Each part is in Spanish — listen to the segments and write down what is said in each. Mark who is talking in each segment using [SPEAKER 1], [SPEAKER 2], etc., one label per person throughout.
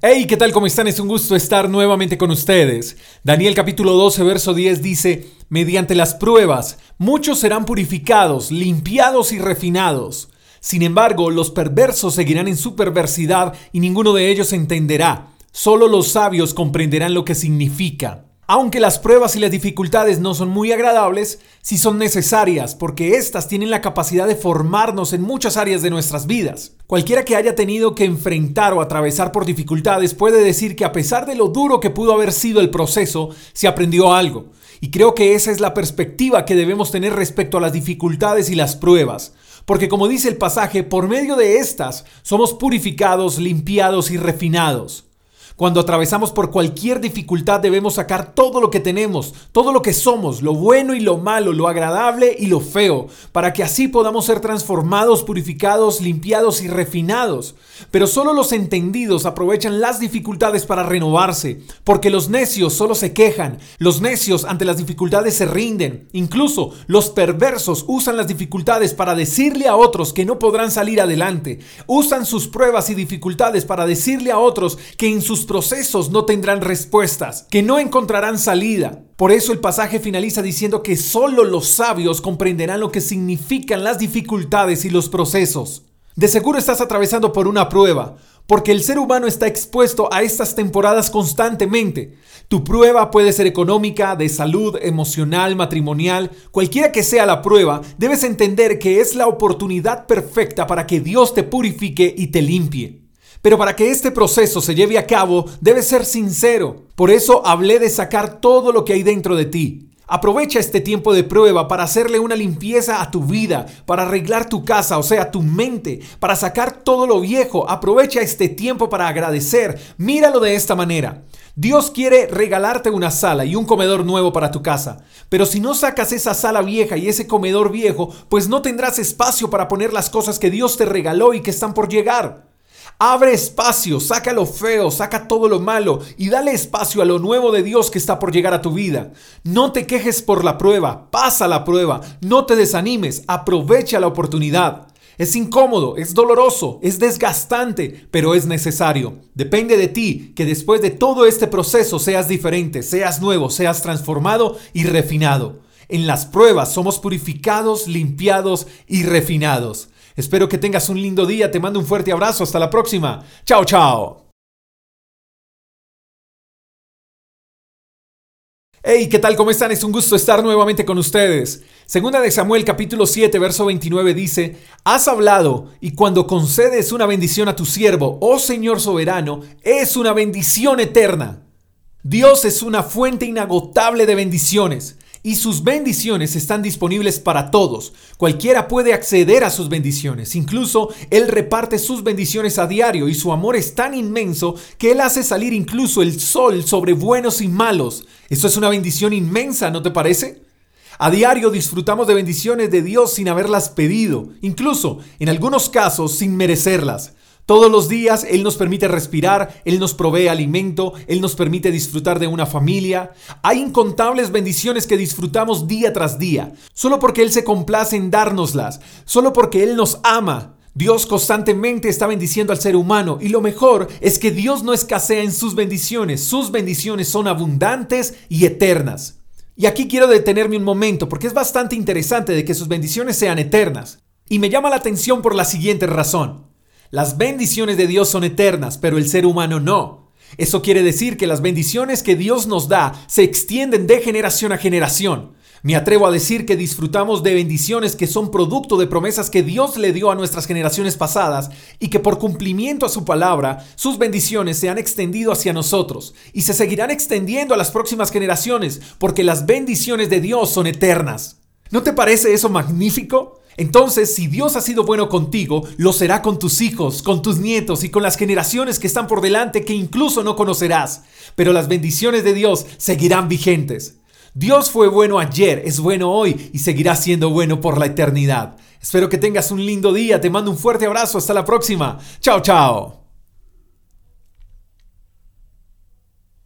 [SPEAKER 1] Hey, ¿qué tal? ¿Cómo están? Es un gusto estar nuevamente con ustedes. Daniel capítulo 12, verso 10 dice, mediante las pruebas, muchos serán purificados, limpiados y refinados. Sin embargo, los perversos seguirán en su perversidad y ninguno de ellos entenderá. Solo los sabios comprenderán lo que significa. Aunque las pruebas y las dificultades no son muy agradables, sí son necesarias porque éstas tienen la capacidad de formarnos en muchas áreas de nuestras vidas. Cualquiera que haya tenido que enfrentar o atravesar por dificultades puede decir que a pesar de lo duro que pudo haber sido el proceso, se aprendió algo. Y creo que esa es la perspectiva que debemos tener respecto a las dificultades y las pruebas. Porque como dice el pasaje, por medio de estas somos purificados, limpiados y refinados. Cuando atravesamos por cualquier dificultad debemos sacar todo lo que tenemos, todo lo que somos, lo bueno y lo malo, lo agradable y lo feo, para que así podamos ser transformados, purificados, limpiados y refinados. Pero solo los entendidos aprovechan las dificultades para renovarse, porque los necios solo se quejan, los necios ante las dificultades se rinden, incluso los perversos usan las dificultades para decirle a otros que no podrán salir adelante, usan sus pruebas y dificultades para decirle a otros que en sus procesos no tendrán respuestas, que no encontrarán salida. Por eso el pasaje finaliza diciendo que solo los sabios comprenderán lo que significan las dificultades y los procesos. De seguro estás atravesando por una prueba, porque el ser humano está expuesto a estas temporadas constantemente. Tu prueba puede ser económica, de salud, emocional, matrimonial, cualquiera que sea la prueba, debes entender que es la oportunidad perfecta para que Dios te purifique y te limpie. Pero para que este proceso se lleve a cabo, debes ser sincero. Por eso hablé de sacar todo lo que hay dentro de ti. Aprovecha este tiempo de prueba para hacerle una limpieza a tu vida, para arreglar tu casa, o sea, tu mente, para sacar todo lo viejo. Aprovecha este tiempo para agradecer. Míralo de esta manera. Dios quiere regalarte una sala y un comedor nuevo para tu casa. Pero si no sacas esa sala vieja y ese comedor viejo, pues no tendrás espacio para poner las cosas que Dios te regaló y que están por llegar. Abre espacio, saca lo feo, saca todo lo malo y dale espacio a lo nuevo de Dios que está por llegar a tu vida. No te quejes por la prueba, pasa la prueba, no te desanimes, aprovecha la oportunidad. Es incómodo, es doloroso, es desgastante, pero es necesario. Depende de ti que después de todo este proceso seas diferente, seas nuevo, seas transformado y refinado. En las pruebas somos purificados, limpiados y refinados. Espero que tengas un lindo día, te mando un fuerte abrazo, hasta la próxima. Chao, chao. Hey, ¿qué tal? ¿Cómo están? Es un gusto estar nuevamente con ustedes. Segunda de Samuel capítulo 7, verso 29 dice, Has hablado y cuando concedes una bendición a tu siervo, oh Señor soberano, es una bendición eterna. Dios es una fuente inagotable de bendiciones y sus bendiciones están disponibles para todos. Cualquiera puede acceder a sus bendiciones. Incluso Él reparte sus bendiciones a diario y su amor es tan inmenso que Él hace salir incluso el sol sobre buenos y malos. Eso es una bendición inmensa, ¿no te parece? A diario disfrutamos de bendiciones de Dios sin haberlas pedido, incluso en algunos casos sin merecerlas. Todos los días Él nos permite respirar, Él nos provee alimento, Él nos permite disfrutar de una familia. Hay incontables bendiciones que disfrutamos día tras día, solo porque Él se complace en dárnoslas, solo porque Él nos ama. Dios constantemente está bendiciendo al ser humano y lo mejor es que Dios no escasea en sus bendiciones, sus bendiciones son abundantes y eternas. Y aquí quiero detenerme un momento porque es bastante interesante de que sus bendiciones sean eternas. Y me llama la atención por la siguiente razón. Las bendiciones de Dios son eternas, pero el ser humano no. Eso quiere decir que las bendiciones que Dios nos da se extienden de generación a generación. Me atrevo a decir que disfrutamos de bendiciones que son producto de promesas que Dios le dio a nuestras generaciones pasadas y que por cumplimiento a su palabra, sus bendiciones se han extendido hacia nosotros y se seguirán extendiendo a las próximas generaciones porque las bendiciones de Dios son eternas. ¿No te parece eso magnífico? Entonces, si Dios ha sido bueno contigo, lo será con tus hijos, con tus nietos y con las generaciones que están por delante que incluso no conocerás. Pero las bendiciones de Dios seguirán vigentes. Dios fue bueno ayer, es bueno hoy y seguirá siendo bueno por la eternidad. Espero que tengas un lindo día, te mando un fuerte abrazo, hasta la próxima. Chao, chao.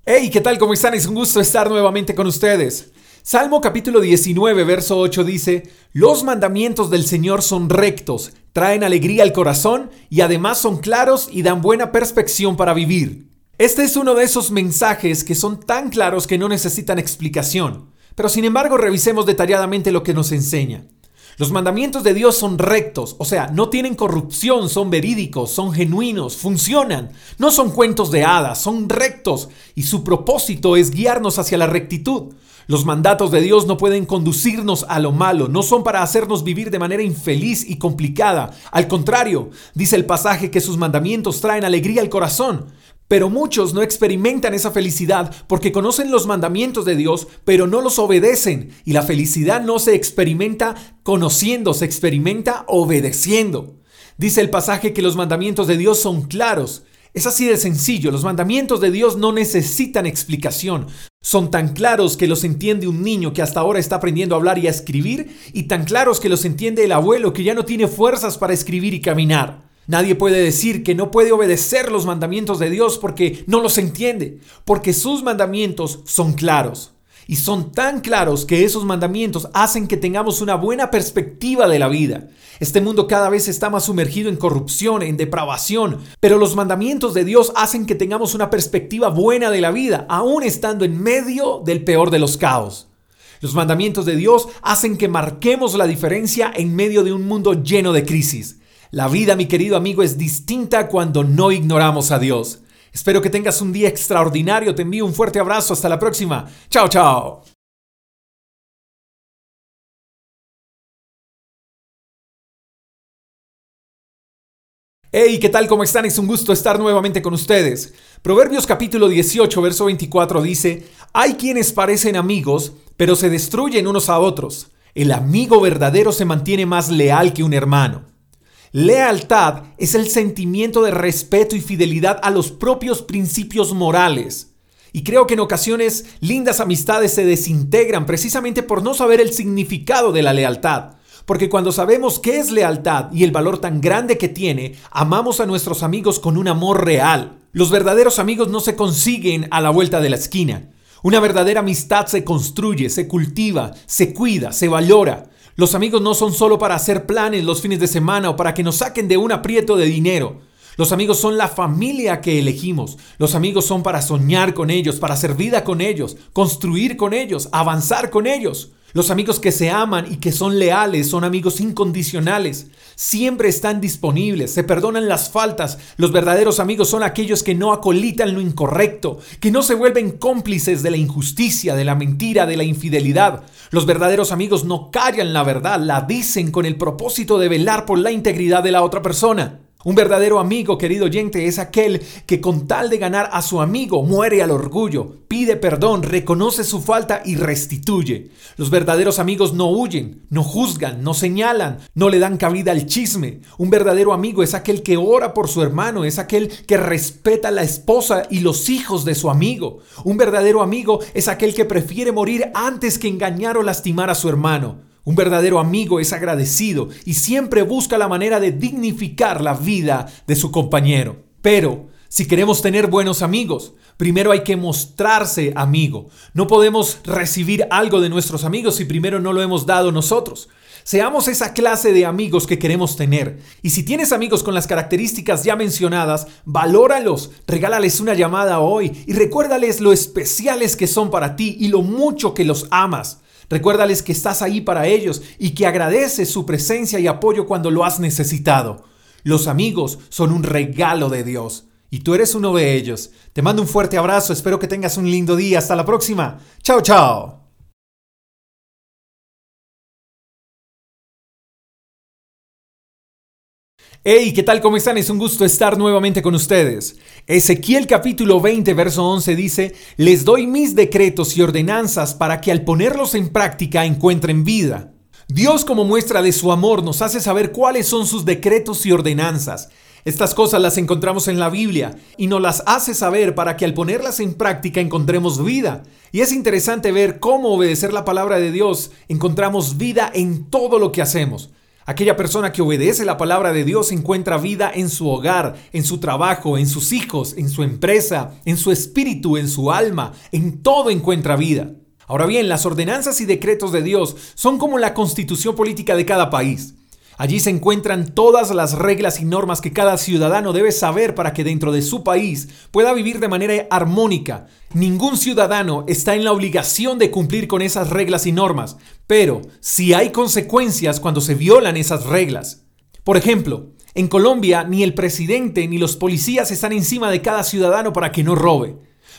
[SPEAKER 1] Hey, ¿qué tal? ¿Cómo están? Es un gusto estar nuevamente con ustedes. Salmo capítulo 19, verso 8 dice, Los mandamientos del Señor son rectos, traen alegría al corazón y además son claros y dan buena perspección para vivir. Este es uno de esos mensajes que son tan claros que no necesitan explicación, pero sin embargo revisemos detalladamente lo que nos enseña. Los mandamientos de Dios son rectos, o sea, no tienen corrupción, son verídicos, son genuinos, funcionan, no son cuentos de hadas, son rectos y su propósito es guiarnos hacia la rectitud. Los mandatos de Dios no pueden conducirnos a lo malo, no son para hacernos vivir de manera infeliz y complicada. Al contrario, dice el pasaje que sus mandamientos traen alegría al corazón. Pero muchos no experimentan esa felicidad porque conocen los mandamientos de Dios, pero no los obedecen. Y la felicidad no se experimenta conociendo, se experimenta obedeciendo. Dice el pasaje que los mandamientos de Dios son claros. Es así de sencillo, los mandamientos de Dios no necesitan explicación. Son tan claros que los entiende un niño que hasta ahora está aprendiendo a hablar y a escribir, y tan claros que los entiende el abuelo que ya no tiene fuerzas para escribir y caminar. Nadie puede decir que no puede obedecer los mandamientos de Dios porque no los entiende, porque sus mandamientos son claros. Y son tan claros que esos mandamientos hacen que tengamos una buena perspectiva de la vida. Este mundo cada vez está más sumergido en corrupción, en depravación, pero los mandamientos de Dios hacen que tengamos una perspectiva buena de la vida, aún estando en medio del peor de los caos. Los mandamientos de Dios hacen que marquemos la diferencia en medio de un mundo lleno de crisis. La vida, mi querido amigo, es distinta cuando no ignoramos a Dios. Espero que tengas un día extraordinario. Te envío un fuerte abrazo. Hasta la próxima. Chao, chao. Hey, ¿qué tal? ¿Cómo están? Es un gusto estar nuevamente con ustedes. Proverbios capítulo 18, verso 24 dice, Hay quienes parecen amigos, pero se destruyen unos a otros. El amigo verdadero se mantiene más leal que un hermano. Lealtad es el sentimiento de respeto y fidelidad a los propios principios morales. Y creo que en ocasiones lindas amistades se desintegran precisamente por no saber el significado de la lealtad. Porque cuando sabemos qué es lealtad y el valor tan grande que tiene, amamos a nuestros amigos con un amor real. Los verdaderos amigos no se consiguen a la vuelta de la esquina. Una verdadera amistad se construye, se cultiva, se cuida, se valora. Los amigos no son solo para hacer planes los fines de semana o para que nos saquen de un aprieto de dinero. Los amigos son la familia que elegimos. Los amigos son para soñar con ellos, para hacer vida con ellos, construir con ellos, avanzar con ellos. Los amigos que se aman y que son leales son amigos incondicionales. Siempre están disponibles, se perdonan las faltas. Los verdaderos amigos son aquellos que no acolitan lo incorrecto, que no se vuelven cómplices de la injusticia, de la mentira, de la infidelidad. Los verdaderos amigos no callan la verdad, la dicen con el propósito de velar por la integridad de la otra persona. Un verdadero amigo, querido oyente, es aquel que con tal de ganar a su amigo muere al orgullo, pide perdón, reconoce su falta y restituye. Los verdaderos amigos no huyen, no juzgan, no señalan, no le dan cabida al chisme. Un verdadero amigo es aquel que ora por su hermano, es aquel que respeta a la esposa y los hijos de su amigo. Un verdadero amigo es aquel que prefiere morir antes que engañar o lastimar a su hermano. Un verdadero amigo es agradecido y siempre busca la manera de dignificar la vida de su compañero. Pero, si queremos tener buenos amigos, primero hay que mostrarse amigo. No podemos recibir algo de nuestros amigos si primero no lo hemos dado nosotros. Seamos esa clase de amigos que queremos tener. Y si tienes amigos con las características ya mencionadas, valóralos, regálales una llamada hoy y recuérdales lo especiales que son para ti y lo mucho que los amas. Recuérdales que estás ahí para ellos y que agradeces su presencia y apoyo cuando lo has necesitado. Los amigos son un regalo de Dios y tú eres uno de ellos. Te mando un fuerte abrazo, espero que tengas un lindo día. Hasta la próxima. Chao, chao. Hey, ¿qué tal? ¿Cómo están? Es un gusto estar nuevamente con ustedes. Ezequiel capítulo 20, verso 11 dice, Les doy mis decretos y ordenanzas para que al ponerlos en práctica encuentren vida. Dios como muestra de su amor nos hace saber cuáles son sus decretos y ordenanzas. Estas cosas las encontramos en la Biblia y nos las hace saber para que al ponerlas en práctica encontremos vida. Y es interesante ver cómo obedecer la palabra de Dios encontramos vida en todo lo que hacemos. Aquella persona que obedece la palabra de Dios encuentra vida en su hogar, en su trabajo, en sus hijos, en su empresa, en su espíritu, en su alma, en todo encuentra vida. Ahora bien, las ordenanzas y decretos de Dios son como la constitución política de cada país. Allí se encuentran todas las reglas y normas que cada ciudadano debe saber para que dentro de su país pueda vivir de manera armónica. Ningún ciudadano está en la obligación de cumplir con esas reglas y normas, pero sí hay consecuencias cuando se violan esas reglas. Por ejemplo, en Colombia ni el presidente ni los policías están encima de cada ciudadano para que no robe.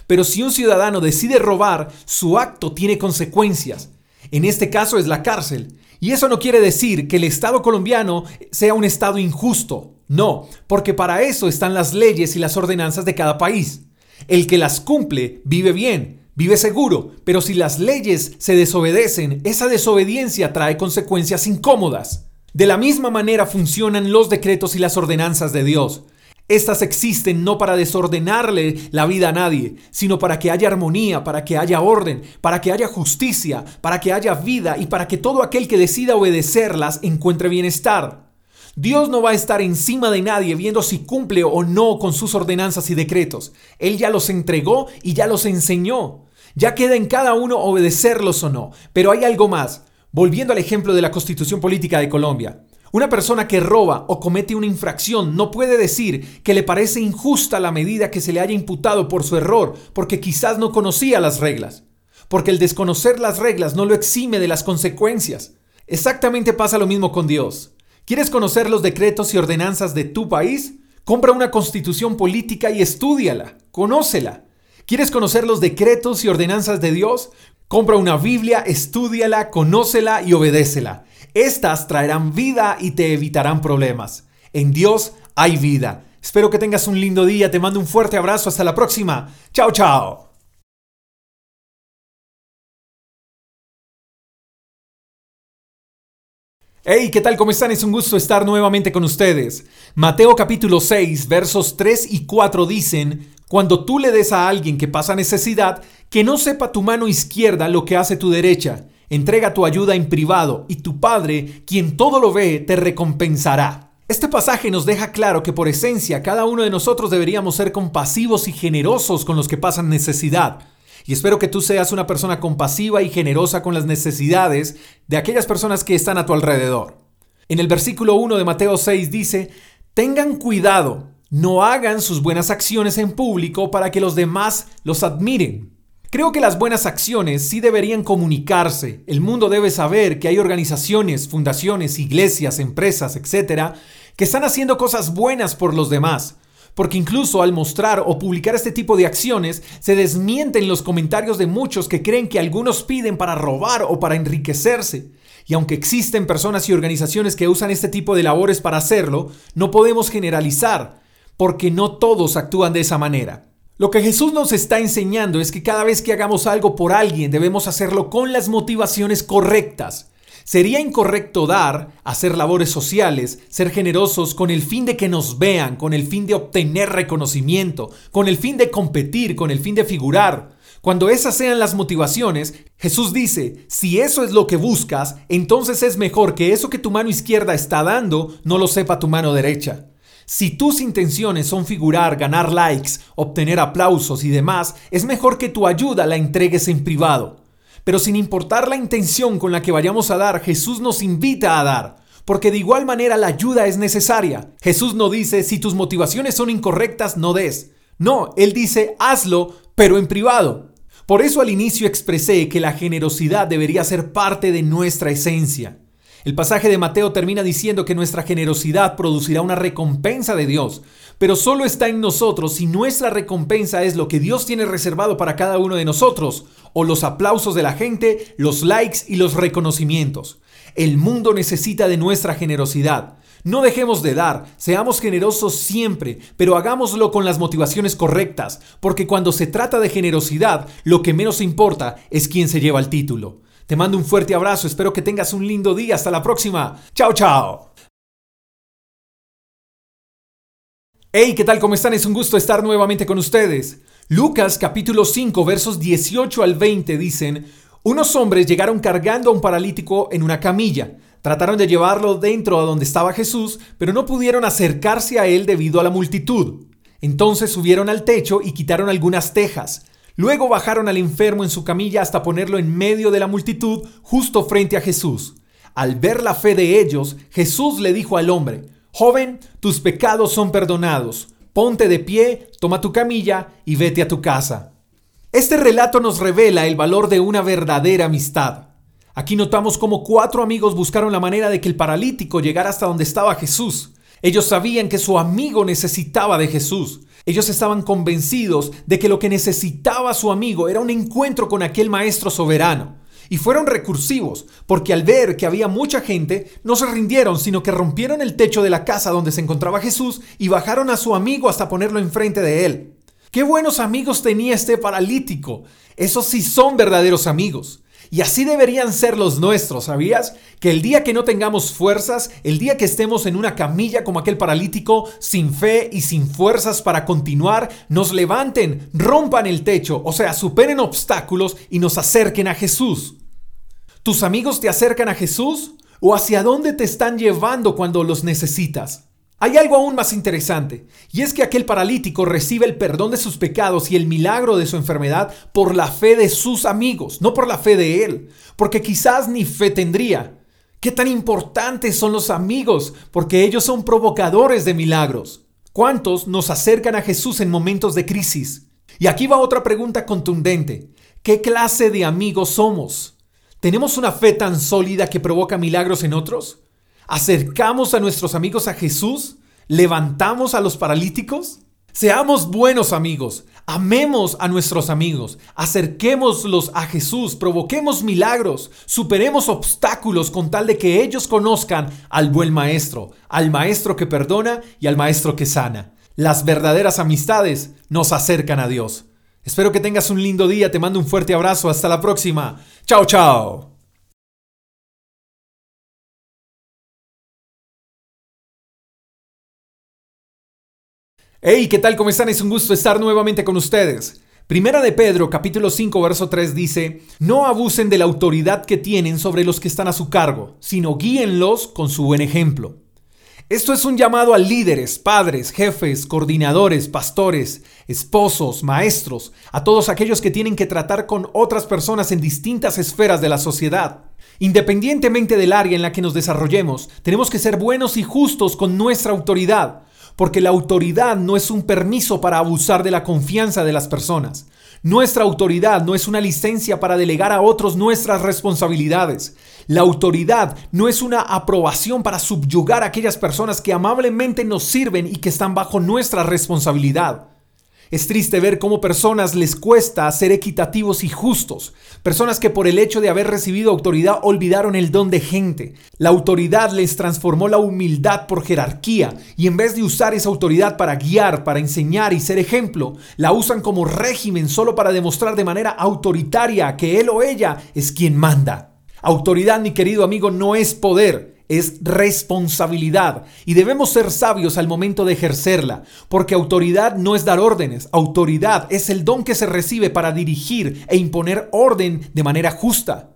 [SPEAKER 1] Pero si un ciudadano decide robar, su acto tiene consecuencias. En este caso es la cárcel. Y eso no quiere decir que el Estado colombiano sea un Estado injusto. No, porque para eso están las leyes y las ordenanzas de cada país. El que las cumple vive bien, vive seguro, pero si las leyes se desobedecen, esa desobediencia trae consecuencias incómodas. De la misma manera funcionan los decretos y las ordenanzas de Dios. Estas existen no para desordenarle la vida a nadie, sino para que haya armonía, para que haya orden, para que haya justicia, para que haya vida y para que todo aquel que decida obedecerlas encuentre bienestar. Dios no va a estar encima de nadie viendo si cumple o no con sus ordenanzas y decretos. Él ya los entregó y ya los enseñó. Ya queda en cada uno obedecerlos o no. Pero hay algo más. Volviendo al ejemplo de la constitución política de Colombia. Una persona que roba o comete una infracción no puede decir que le parece injusta la medida que se le haya imputado por su error, porque quizás no conocía las reglas. Porque el desconocer las reglas no lo exime de las consecuencias. Exactamente pasa lo mismo con Dios. ¿Quieres conocer los decretos y ordenanzas de tu país? Compra una constitución política y estúdiala, conócela. ¿Quieres conocer los decretos y ordenanzas de Dios? Compra una Biblia, estúdiala, conócela y obedécela. Estas traerán vida y te evitarán problemas. En Dios hay vida. Espero que tengas un lindo día. Te mando un fuerte abrazo. Hasta la próxima. Chao, chao. Hey, ¿qué tal? ¿Cómo están? Es un gusto estar nuevamente con ustedes. Mateo capítulo 6, versos 3 y 4 dicen, Cuando tú le des a alguien que pasa necesidad, que no sepa tu mano izquierda lo que hace tu derecha Entrega tu ayuda en privado y tu Padre, quien todo lo ve, te recompensará. Este pasaje nos deja claro que por esencia cada uno de nosotros deberíamos ser compasivos y generosos con los que pasan necesidad. Y espero que tú seas una persona compasiva y generosa con las necesidades de aquellas personas que están a tu alrededor. En el versículo 1 de Mateo 6 dice, tengan cuidado, no hagan sus buenas acciones en público para que los demás los admiren. Creo que las buenas acciones sí deberían comunicarse. El mundo debe saber que hay organizaciones, fundaciones, iglesias, empresas, etcétera, que están haciendo cosas buenas por los demás. Porque incluso al mostrar o publicar este tipo de acciones, se desmienten los comentarios de muchos que creen que algunos piden para robar o para enriquecerse. Y aunque existen personas y organizaciones que usan este tipo de labores para hacerlo, no podemos generalizar, porque no todos actúan de esa manera. Lo que Jesús nos está enseñando es que cada vez que hagamos algo por alguien debemos hacerlo con las motivaciones correctas. Sería incorrecto dar, hacer labores sociales, ser generosos con el fin de que nos vean, con el fin de obtener reconocimiento, con el fin de competir, con el fin de figurar. Cuando esas sean las motivaciones, Jesús dice, si eso es lo que buscas, entonces es mejor que eso que tu mano izquierda está dando no lo sepa tu mano derecha. Si tus intenciones son figurar, ganar likes, obtener aplausos y demás, es mejor que tu ayuda la entregues en privado. Pero sin importar la intención con la que vayamos a dar, Jesús nos invita a dar, porque de igual manera la ayuda es necesaria. Jesús no dice, si tus motivaciones son incorrectas, no des. No, Él dice, hazlo, pero en privado. Por eso al inicio expresé que la generosidad debería ser parte de nuestra esencia. El pasaje de Mateo termina diciendo que nuestra generosidad producirá una recompensa de Dios, pero solo está en nosotros si nuestra recompensa es lo que Dios tiene reservado para cada uno de nosotros, o los aplausos de la gente, los likes y los reconocimientos. El mundo necesita de nuestra generosidad. No dejemos de dar, seamos generosos siempre, pero hagámoslo con las motivaciones correctas, porque cuando se trata de generosidad, lo que menos importa es quién se lleva el título. Te mando un fuerte abrazo, espero que tengas un lindo día, hasta la próxima. Chao, chao. Hey, ¿qué tal? ¿Cómo están? Es un gusto estar nuevamente con ustedes. Lucas capítulo 5 versos 18 al 20 dicen, unos hombres llegaron cargando a un paralítico en una camilla. Trataron de llevarlo dentro a donde estaba Jesús, pero no pudieron acercarse a él debido a la multitud. Entonces subieron al techo y quitaron algunas tejas. Luego bajaron al enfermo en su camilla hasta ponerlo en medio de la multitud, justo frente a Jesús. Al ver la fe de ellos, Jesús le dijo al hombre, Joven, tus pecados son perdonados. Ponte de pie, toma tu camilla y vete a tu casa. Este relato nos revela el valor de una verdadera amistad. Aquí notamos cómo cuatro amigos buscaron la manera de que el paralítico llegara hasta donde estaba Jesús. Ellos sabían que su amigo necesitaba de Jesús. Ellos estaban convencidos de que lo que necesitaba su amigo era un encuentro con aquel Maestro soberano. Y fueron recursivos, porque al ver que había mucha gente, no se rindieron, sino que rompieron el techo de la casa donde se encontraba Jesús y bajaron a su amigo hasta ponerlo enfrente de él. Qué buenos amigos tenía este paralítico. Esos sí son verdaderos amigos. Y así deberían ser los nuestros, ¿sabías? Que el día que no tengamos fuerzas, el día que estemos en una camilla como aquel paralítico, sin fe y sin fuerzas para continuar, nos levanten, rompan el techo, o sea, superen obstáculos y nos acerquen a Jesús. ¿Tus amigos te acercan a Jesús? ¿O hacia dónde te están llevando cuando los necesitas? Hay algo aún más interesante, y es que aquel paralítico recibe el perdón de sus pecados y el milagro de su enfermedad por la fe de sus amigos, no por la fe de él, porque quizás ni fe tendría. ¿Qué tan importantes son los amigos? Porque ellos son provocadores de milagros. ¿Cuántos nos acercan a Jesús en momentos de crisis? Y aquí va otra pregunta contundente. ¿Qué clase de amigos somos? ¿Tenemos una fe tan sólida que provoca milagros en otros? ¿Acercamos a nuestros amigos a Jesús? ¿Levantamos a los paralíticos? Seamos buenos amigos, amemos a nuestros amigos, acerquémoslos a Jesús, provoquemos milagros, superemos obstáculos con tal de que ellos conozcan al buen maestro, al maestro que perdona y al maestro que sana. Las verdaderas amistades nos acercan a Dios. Espero que tengas un lindo día, te mando un fuerte abrazo, hasta la próxima. Chao, chao. Hey, ¿qué tal? ¿Cómo están? Es un gusto estar nuevamente con ustedes. Primera de Pedro, capítulo 5, verso 3 dice, No abusen de la autoridad que tienen sobre los que están a su cargo, sino guíenlos con su buen ejemplo. Esto es un llamado a líderes, padres, jefes, coordinadores, pastores, esposos, maestros, a todos aquellos que tienen que tratar con otras personas en distintas esferas de la sociedad. Independientemente del área en la que nos desarrollemos, tenemos que ser buenos y justos con nuestra autoridad, porque la autoridad no es un permiso para abusar de la confianza de las personas. Nuestra autoridad no es una licencia para delegar a otros nuestras responsabilidades. La autoridad no es una aprobación para subyugar a aquellas personas que amablemente nos sirven y que están bajo nuestra responsabilidad. Es triste ver cómo personas les cuesta ser equitativos y justos. Personas que por el hecho de haber recibido autoridad olvidaron el don de gente. La autoridad les transformó la humildad por jerarquía y en vez de usar esa autoridad para guiar, para enseñar y ser ejemplo, la usan como régimen solo para demostrar de manera autoritaria que él o ella es quien manda. Autoridad, mi querido amigo, no es poder es responsabilidad y debemos ser sabios al momento de ejercerla, porque autoridad no es dar órdenes, autoridad es el don que se recibe para dirigir e imponer orden de manera justa.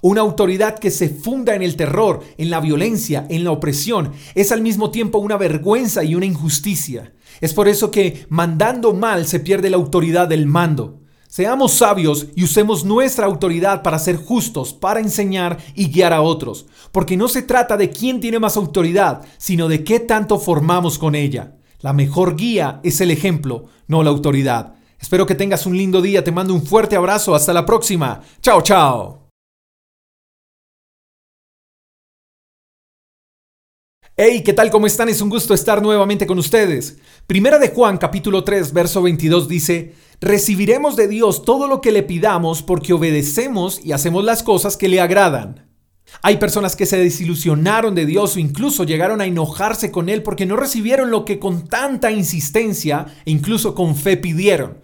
[SPEAKER 1] Una autoridad que se funda en el terror, en la violencia, en la opresión, es al mismo tiempo una vergüenza y una injusticia. Es por eso que mandando mal se pierde la autoridad del mando. Seamos sabios y usemos nuestra autoridad para ser justos, para enseñar y guiar a otros, porque no se trata de quién tiene más autoridad, sino de qué tanto formamos con ella. La mejor guía es el ejemplo, no la autoridad. Espero que tengas un lindo día, te mando un fuerte abrazo, hasta la próxima. Chao, chao. Hey, ¿qué tal? ¿Cómo están? Es un gusto estar nuevamente con ustedes. Primera de Juan, capítulo 3, verso 22 dice, recibiremos de Dios todo lo que le pidamos porque obedecemos y hacemos las cosas que le agradan. Hay personas que se desilusionaron de Dios o incluso llegaron a enojarse con Él porque no recibieron lo que con tanta insistencia e incluso con fe pidieron.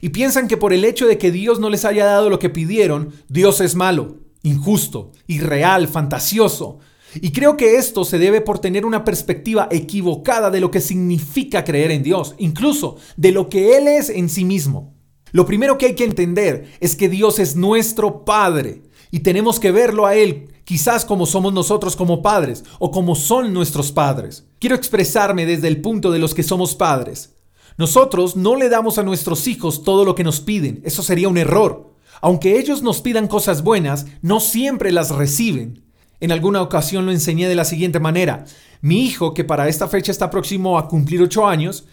[SPEAKER 1] Y piensan que por el hecho de que Dios no les haya dado lo que pidieron, Dios es malo, injusto, irreal, fantasioso. Y creo que esto se debe por tener una perspectiva equivocada de lo que significa creer en Dios, incluso de lo que Él es en sí mismo. Lo primero que hay que entender es que Dios es nuestro Padre y tenemos que verlo a Él quizás como somos nosotros como padres o como son nuestros padres. Quiero expresarme desde el punto de los que somos padres. Nosotros no le damos a nuestros hijos todo lo que nos piden, eso sería un error. Aunque ellos nos pidan cosas buenas, no siempre las reciben. En alguna ocasión lo enseñé de la siguiente manera. Mi hijo, que para esta fecha está próximo a cumplir 8 años,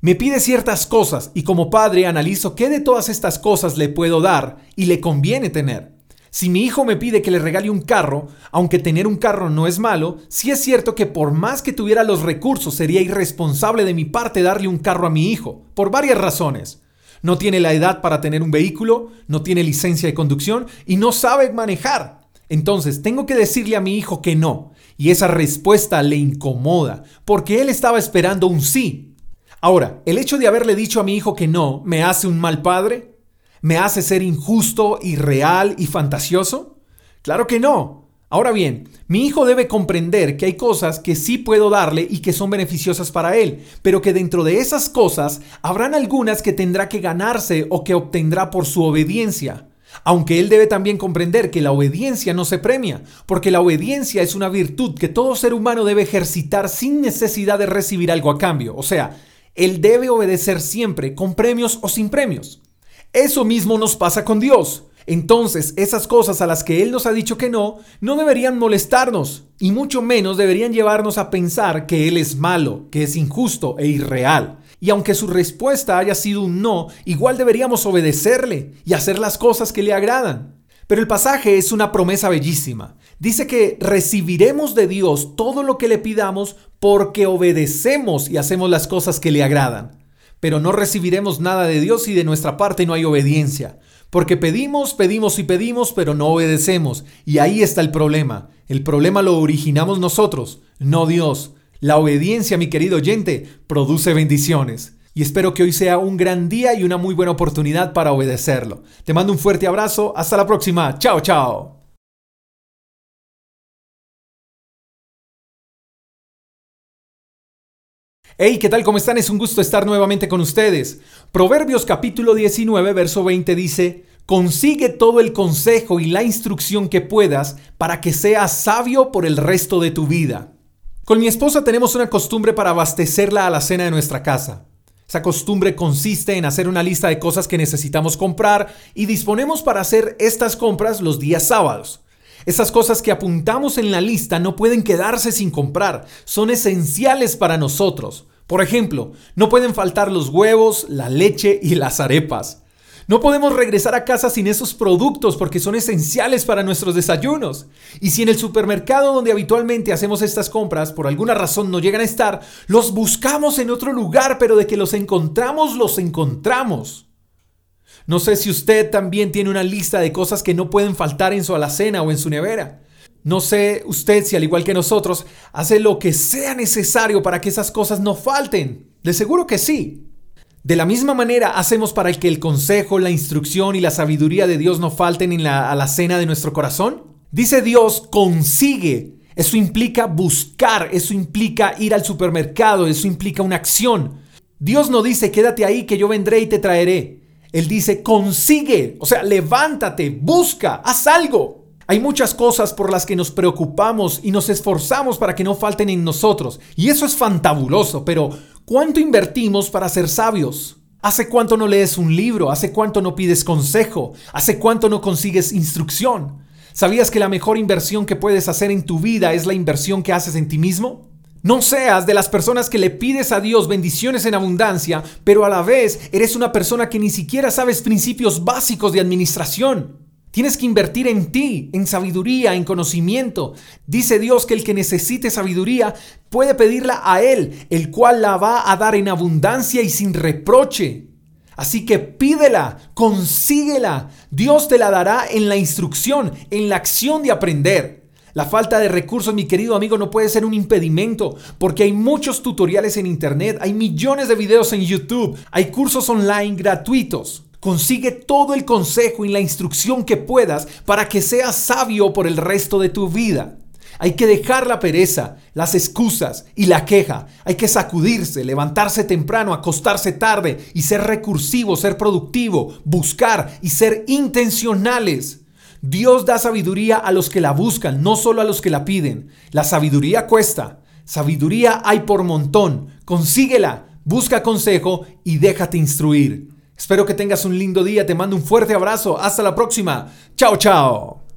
[SPEAKER 1] me pide ciertas cosas y como padre analizo qué de todas estas cosas le puedo dar y le conviene tener. Si mi hijo me pide que le regale un carro, aunque tener un carro no es malo, sí es cierto que por más que tuviera los recursos sería irresponsable de mi parte darle un carro a mi hijo, por varias razones. No tiene la edad para tener un vehículo, no tiene licencia de conducción y no sabe manejar. Entonces tengo que decirle a mi hijo que no, y esa respuesta le incomoda, porque él estaba esperando un sí. Ahora, ¿el hecho de haberle dicho a mi hijo que no me hace un mal padre? ¿Me hace ser injusto, irreal y fantasioso? Claro que no. Ahora bien, mi hijo debe comprender que hay cosas que sí puedo darle y que son beneficiosas para él, pero que dentro de esas cosas habrán algunas que tendrá que ganarse o que obtendrá por su obediencia. Aunque él debe también comprender que la obediencia no se premia, porque la obediencia es una virtud que todo ser humano debe ejercitar sin necesidad de recibir algo a cambio. O sea, él debe obedecer siempre, con premios o sin premios. Eso mismo nos pasa con Dios. Entonces, esas cosas a las que Él nos ha dicho que no, no deberían molestarnos, y mucho menos deberían llevarnos a pensar que Él es malo, que es injusto e irreal. Y aunque su respuesta haya sido un no, igual deberíamos obedecerle y hacer las cosas que le agradan. Pero el pasaje es una promesa bellísima. Dice que recibiremos de Dios todo lo que le pidamos porque obedecemos y hacemos las cosas que le agradan pero no recibiremos nada de Dios si de nuestra parte no hay obediencia. Porque pedimos, pedimos y pedimos, pero no obedecemos. Y ahí está el problema. El problema lo originamos nosotros, no Dios. La obediencia, mi querido oyente, produce bendiciones. Y espero que hoy sea un gran día y una muy buena oportunidad para obedecerlo. Te mando un fuerte abrazo. Hasta la próxima. Chao, chao. Hey, ¿qué tal? ¿Cómo están? Es un gusto estar nuevamente con ustedes. Proverbios capítulo 19, verso 20 dice, Consigue todo el consejo y la instrucción que puedas para que seas sabio por el resto de tu vida. Con mi esposa tenemos una costumbre para abastecerla a la cena de nuestra casa. Esa costumbre consiste en hacer una lista de cosas que necesitamos comprar y disponemos para hacer estas compras los días sábados. Esas cosas que apuntamos en la lista no pueden quedarse sin comprar, son esenciales para nosotros. Por ejemplo, no pueden faltar los huevos, la leche y las arepas. No podemos regresar a casa sin esos productos porque son esenciales para nuestros desayunos. Y si en el supermercado donde habitualmente hacemos estas compras por alguna razón no llegan a estar, los buscamos en otro lugar, pero de que los encontramos, los encontramos. No sé si usted también tiene una lista de cosas que no pueden faltar en su alacena o en su nevera. No sé usted si al igual que nosotros hace lo que sea necesario para que esas cosas no falten. De seguro que sí. De la misma manera hacemos para que el consejo, la instrucción y la sabiduría de Dios no falten en la alacena de nuestro corazón. Dice Dios, consigue. Eso implica buscar, eso implica ir al supermercado, eso implica una acción. Dios no dice, quédate ahí que yo vendré y te traeré. Él dice, consigue, o sea, levántate, busca, haz algo. Hay muchas cosas por las que nos preocupamos y nos esforzamos para que no falten en nosotros. Y eso es fantabuloso, pero ¿cuánto invertimos para ser sabios? ¿Hace cuánto no lees un libro? ¿Hace cuánto no pides consejo? ¿Hace cuánto no consigues instrucción? ¿Sabías que la mejor inversión que puedes hacer en tu vida es la inversión que haces en ti mismo? No seas de las personas que le pides a Dios bendiciones en abundancia, pero a la vez eres una persona que ni siquiera sabes principios básicos de administración. Tienes que invertir en ti, en sabiduría, en conocimiento. Dice Dios que el que necesite sabiduría puede pedirla a Él, el cual la va a dar en abundancia y sin reproche. Así que pídela, consíguela. Dios te la dará en la instrucción, en la acción de aprender. La falta de recursos, mi querido amigo, no puede ser un impedimento, porque hay muchos tutoriales en Internet, hay millones de videos en YouTube, hay cursos online gratuitos. Consigue todo el consejo y la instrucción que puedas para que seas sabio por el resto de tu vida. Hay que dejar la pereza, las excusas y la queja. Hay que sacudirse, levantarse temprano, acostarse tarde y ser recursivo, ser productivo, buscar y ser intencionales. Dios da sabiduría a los que la buscan, no solo a los que la piden. La sabiduría cuesta. Sabiduría hay por montón. Consíguela, busca consejo y déjate instruir. Espero que tengas un lindo día. Te mando un fuerte abrazo. Hasta la próxima. Chao, chao.